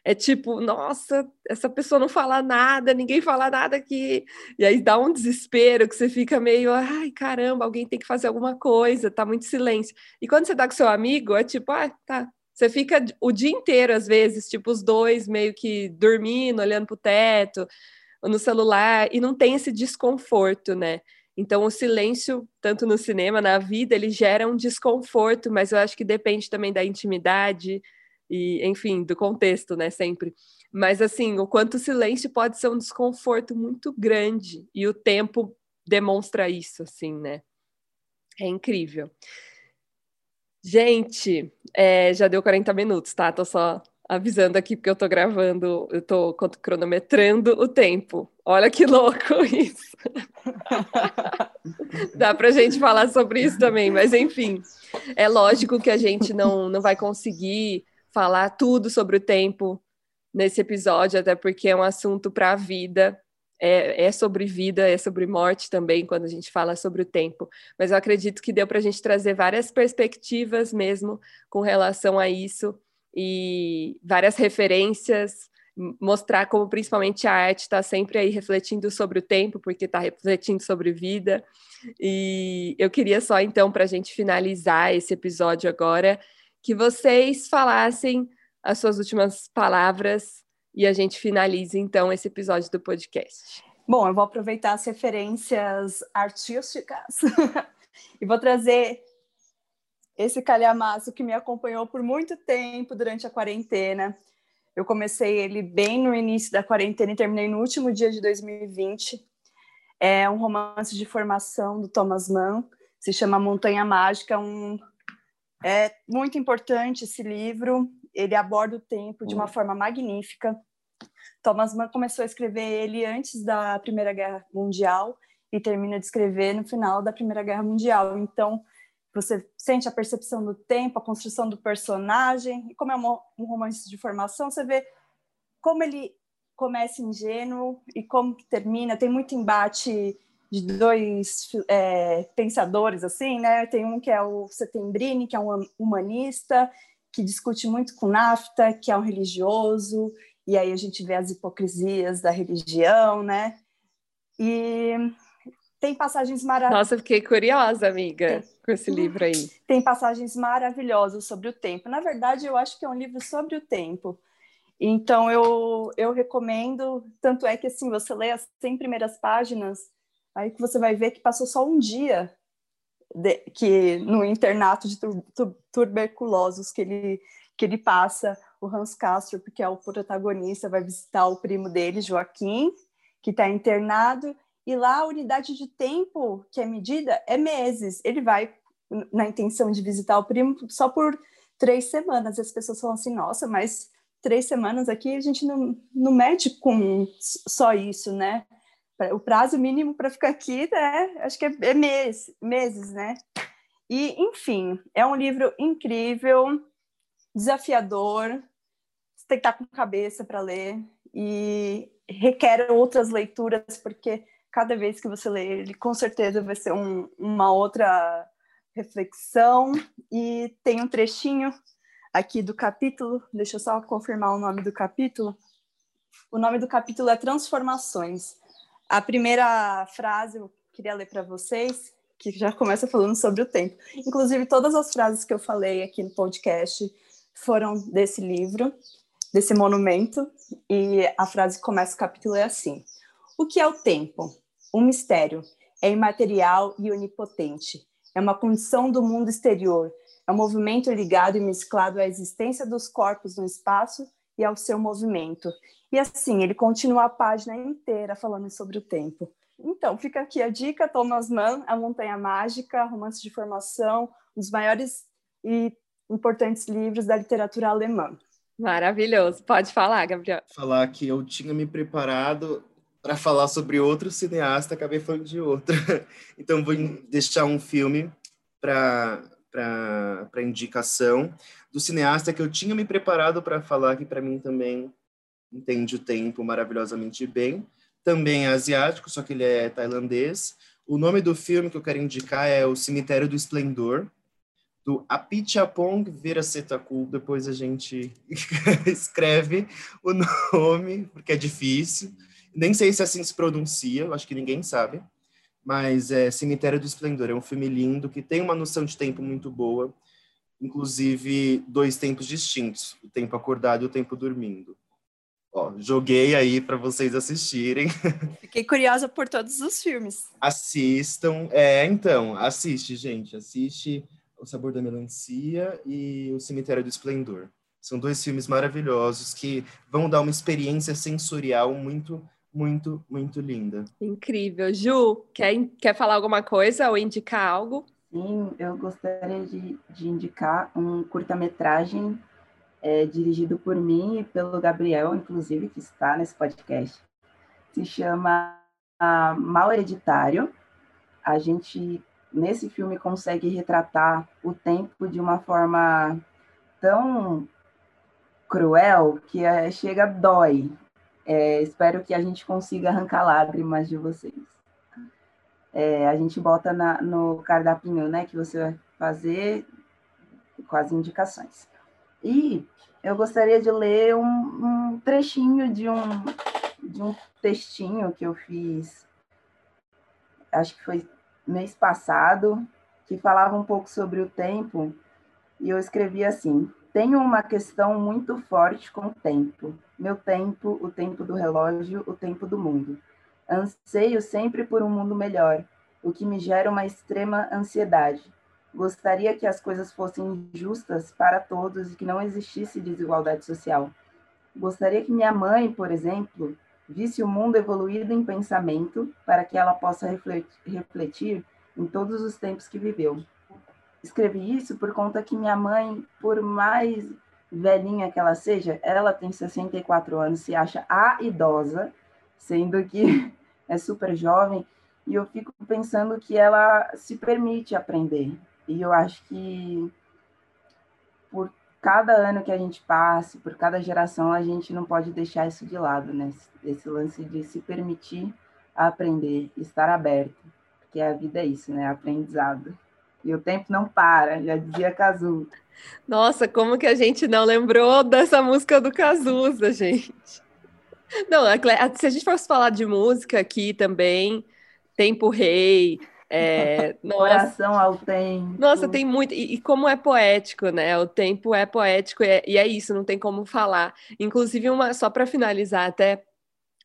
É tipo, nossa, essa pessoa não fala nada, ninguém fala nada aqui. E aí dá um desespero que você fica meio, ai, caramba, alguém tem que fazer alguma coisa, tá muito silêncio. E quando você tá com seu amigo, é tipo, ah, tá, você fica o dia inteiro, às vezes, tipo, os dois meio que dormindo, olhando para o teto, no celular, e não tem esse desconforto, né? Então, o silêncio, tanto no cinema, na vida, ele gera um desconforto, mas eu acho que depende também da intimidade, e enfim, do contexto, né, sempre. Mas assim, o quanto o silêncio pode ser um desconforto muito grande e o tempo demonstra isso, assim, né? É incrível. Gente, é, já deu 40 minutos, tá? Tô só avisando aqui porque eu tô gravando, eu tô cronometrando o tempo. Olha que louco isso. Dá pra gente falar sobre isso também, mas enfim. É lógico que a gente não, não vai conseguir falar tudo sobre o tempo nesse episódio, até porque é um assunto para a vida, é, é, sobre vida, é sobre morte também, quando a gente fala sobre o tempo. Mas eu acredito que deu para a gente trazer várias perspectivas mesmo com relação a isso e várias referências, mostrar como principalmente a arte está sempre aí refletindo sobre o tempo, porque está refletindo sobre vida. E eu queria só, então, para a gente finalizar esse episódio agora, que vocês falassem as suas últimas palavras e a gente finalize então esse episódio do podcast. Bom, eu vou aproveitar as referências artísticas e vou trazer esse calhamaço que me acompanhou por muito tempo durante a quarentena. Eu comecei ele bem no início da quarentena e terminei no último dia de 2020. É um romance de formação do Thomas Mann, se chama Montanha Mágica, um é muito importante esse livro, ele aborda o tempo de uma uhum. forma magnífica. Thomas Mann começou a escrever ele antes da Primeira Guerra Mundial e termina de escrever no final da Primeira Guerra Mundial. Então, você sente a percepção do tempo, a construção do personagem, e como é um romance de formação, você vê como ele começa ingênuo e como termina. Tem muito embate de dois é, pensadores, assim, né? Tem um que é o Setembrini, que é um humanista, que discute muito com Nafta, que é um religioso, e aí a gente vê as hipocrisias da religião, né? E tem passagens maravilhosas. Nossa, fiquei curiosa, amiga, tem... com esse livro aí. Tem passagens maravilhosas sobre o tempo. Na verdade, eu acho que é um livro sobre o tempo. Então, eu, eu recomendo. Tanto é que, assim, você lê as 100 primeiras páginas, Aí que você vai ver que passou só um dia de, que no internato de tu, tu, tuberculosos que ele que ele passa o Hans Castro, porque é o protagonista, vai visitar o primo dele, Joaquim, que está internado, e lá a unidade de tempo que é medida é meses. Ele vai na intenção de visitar o primo só por três semanas. As pessoas falam assim, nossa, mas três semanas aqui a gente não, não mede com só isso, né? O prazo mínimo para ficar aqui, né, acho que é, é mês, meses, né? E, enfim, é um livro incrível, desafiador, você tem que estar com cabeça para ler e requer outras leituras, porque cada vez que você lê ele, com certeza vai ser um, uma outra reflexão. E tem um trechinho aqui do capítulo, deixa eu só confirmar o nome do capítulo. O nome do capítulo é Transformações. A primeira frase eu queria ler para vocês, que já começa falando sobre o tempo. Inclusive, todas as frases que eu falei aqui no podcast foram desse livro, desse monumento, e a frase que começa o capítulo é assim: O que é o tempo? Um mistério. É imaterial e onipotente. É uma condição do mundo exterior. É um movimento ligado e mesclado à existência dos corpos no espaço e ao seu movimento. E assim, ele continua a página inteira falando sobre o tempo. Então, fica aqui a dica: Thomas Mann, A Montanha Mágica, romance de formação, um dos maiores e importantes livros da literatura alemã. Maravilhoso. Pode falar, Gabriel. Falar que eu tinha me preparado para falar sobre outro cineasta, acabei falando de outro. Então, vou deixar um filme para indicação do cineasta que eu tinha me preparado para falar, que para mim também entende o tempo maravilhosamente bem. Também é asiático, só que ele é tailandês. O nome do filme que eu quero indicar é O Cemitério do Esplendor, do Apichapong Virasetakul. Depois a gente escreve o nome, porque é difícil. Nem sei se assim se pronuncia, acho que ninguém sabe. Mas é Cemitério do Esplendor. É um filme lindo que tem uma noção de tempo muito boa. Inclusive, dois tempos distintos: o tempo acordado e o tempo dormindo. Ó, joguei aí para vocês assistirem. Fiquei curiosa por todos os filmes. Assistam. É, então, assiste, gente. Assiste O Sabor da Melancia e O Cemitério do Esplendor. São dois filmes maravilhosos que vão dar uma experiência sensorial muito, muito, muito linda. Incrível. Ju, quer, quer falar alguma coisa ou indicar algo? Sim, eu gostaria de, de indicar um curta-metragem é, dirigido por mim e pelo Gabriel, inclusive, que está nesse podcast. Se chama Mal Hereditário. A gente, nesse filme, consegue retratar o tempo de uma forma tão cruel que é, chega dói. É, espero que a gente consiga arrancar lágrimas de vocês. É, a gente bota na, no cardápio né, que você vai fazer com as indicações. E eu gostaria de ler um, um trechinho de um, de um textinho que eu fiz, acho que foi mês passado, que falava um pouco sobre o tempo, e eu escrevi assim: tenho uma questão muito forte com o tempo. Meu tempo, o tempo do relógio, o tempo do mundo. Anseio sempre por um mundo melhor, o que me gera uma extrema ansiedade. Gostaria que as coisas fossem justas para todos e que não existisse desigualdade social. Gostaria que minha mãe, por exemplo, visse o mundo evoluído em pensamento para que ela possa refletir em todos os tempos que viveu escrevi isso por conta que minha mãe, por mais velhinha que ela seja, ela tem 64 anos, se acha a idosa, sendo que é super jovem, e eu fico pensando que ela se permite aprender. E eu acho que por cada ano que a gente passe, por cada geração, a gente não pode deixar isso de lado, né? Esse lance de se permitir aprender, estar aberto, porque a vida é isso, né? Aprendizado. E o tempo não para, já dizia Cazuza. Nossa, como que a gente não lembrou dessa música do Cazuza, gente? Não, se a gente fosse falar de música aqui também, Tempo Rei, é, Coração ao tempo. Nossa, tem muito. E, e, como é poético, né? O tempo é poético e é, e é isso, não tem como falar. Inclusive, uma, só para finalizar, até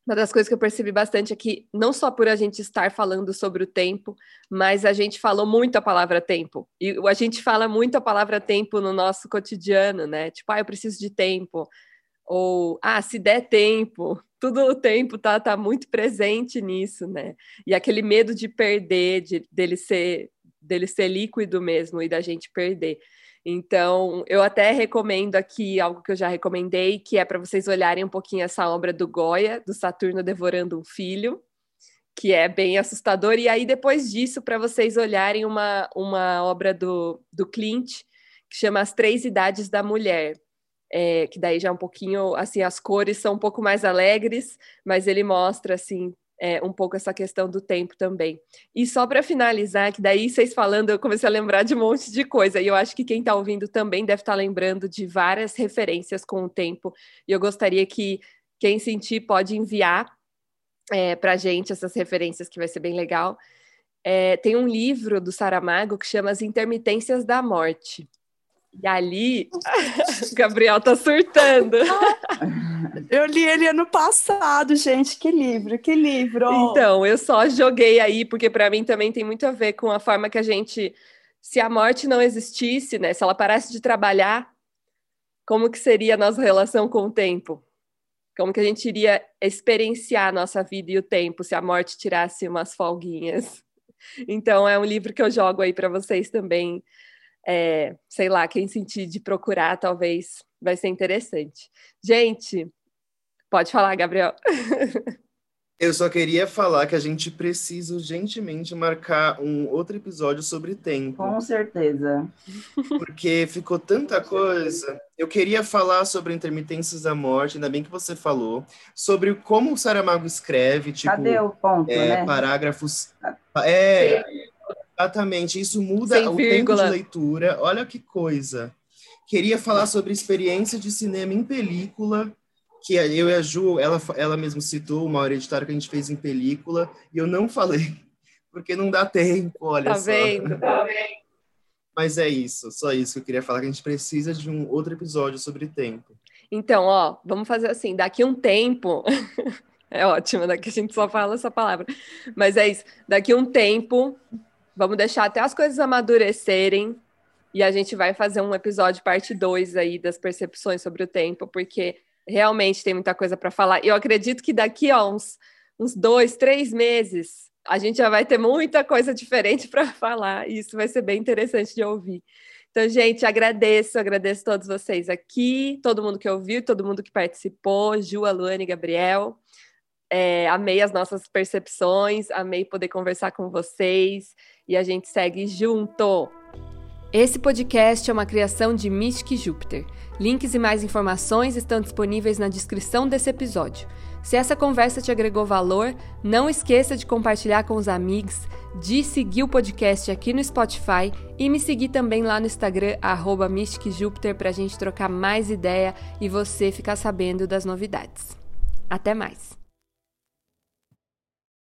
uma das coisas que eu percebi bastante é que, não só por a gente estar falando sobre o tempo, mas a gente falou muito a palavra tempo. E a gente fala muito a palavra tempo no nosso cotidiano, né? Tipo, ah, eu preciso de tempo. Ou, ah, se der tempo. Tudo o tempo tá, tá muito presente nisso, né? E aquele medo de perder, de, dele, ser, dele ser líquido mesmo e da gente perder. Então, eu até recomendo aqui algo que eu já recomendei, que é para vocês olharem um pouquinho essa obra do Goya, do Saturno Devorando um Filho, que é bem assustador. E aí, depois disso, para vocês olharem uma, uma obra do, do Clint, que chama As Três Idades da Mulher. É, que daí já é um pouquinho, assim, as cores são um pouco mais alegres, mas ele mostra, assim, é, um pouco essa questão do tempo também. E só para finalizar, que daí vocês falando, eu comecei a lembrar de um monte de coisa, e eu acho que quem está ouvindo também deve estar tá lembrando de várias referências com o tempo, e eu gostaria que quem sentir pode enviar é, para a gente essas referências, que vai ser bem legal. É, tem um livro do Saramago que chama As Intermitências da Morte. E ali, o Gabriel tá surtando. Eu li ele ano passado, gente. Que livro, que livro. Então, eu só joguei aí, porque para mim também tem muito a ver com a forma que a gente. Se a morte não existisse, né? Se ela parasse de trabalhar, como que seria a nossa relação com o tempo? Como que a gente iria experienciar a nossa vida e o tempo se a morte tirasse umas folguinhas? Então, é um livro que eu jogo aí para vocês também é, sei lá, quem sentir de procurar, talvez vai ser interessante. Gente, pode falar, Gabriel. Eu só queria falar que a gente precisa urgentemente marcar um outro episódio sobre tempo. Com certeza. Porque ficou tanta coisa. Eu queria falar sobre intermitências da morte, ainda bem que você falou, sobre como o Saramago escreve, tipo, Cadê o ponto, é, né? parágrafos. É, Exatamente, isso muda Sem o vírgula. tempo de leitura. Olha que coisa. Queria falar sobre experiência de cinema em película, que eu e a Ju, ela, ela mesma citou uma hora editária que a gente fez em película, e eu não falei, porque não dá tempo, olha tá só. Vendo, tá vendo. Mas é isso, só isso que eu queria falar, que a gente precisa de um outro episódio sobre tempo. Então, ó, vamos fazer assim, daqui um tempo... é ótimo, daqui a gente só fala essa palavra. Mas é isso, daqui um tempo Vamos deixar até as coisas amadurecerem E a gente vai fazer um episódio parte 2 aí das percepções sobre o tempo, porque realmente tem muita coisa para falar. Eu acredito que daqui a uns, uns dois, três meses, a gente já vai ter muita coisa diferente para falar, e isso vai ser bem interessante de ouvir. Então, gente, agradeço, agradeço todos vocês aqui, todo mundo que ouviu, todo mundo que participou, Ju, Luane, Gabriel. É, amei as nossas percepções, amei poder conversar com vocês e a gente segue junto. Esse podcast é uma criação de Mystic Júpiter. Links e mais informações estão disponíveis na descrição desse episódio. Se essa conversa te agregou valor, não esqueça de compartilhar com os amigos, de seguir o podcast aqui no Spotify e me seguir também lá no Instagram, MysticJupiter, para a gente trocar mais ideia e você ficar sabendo das novidades. Até mais!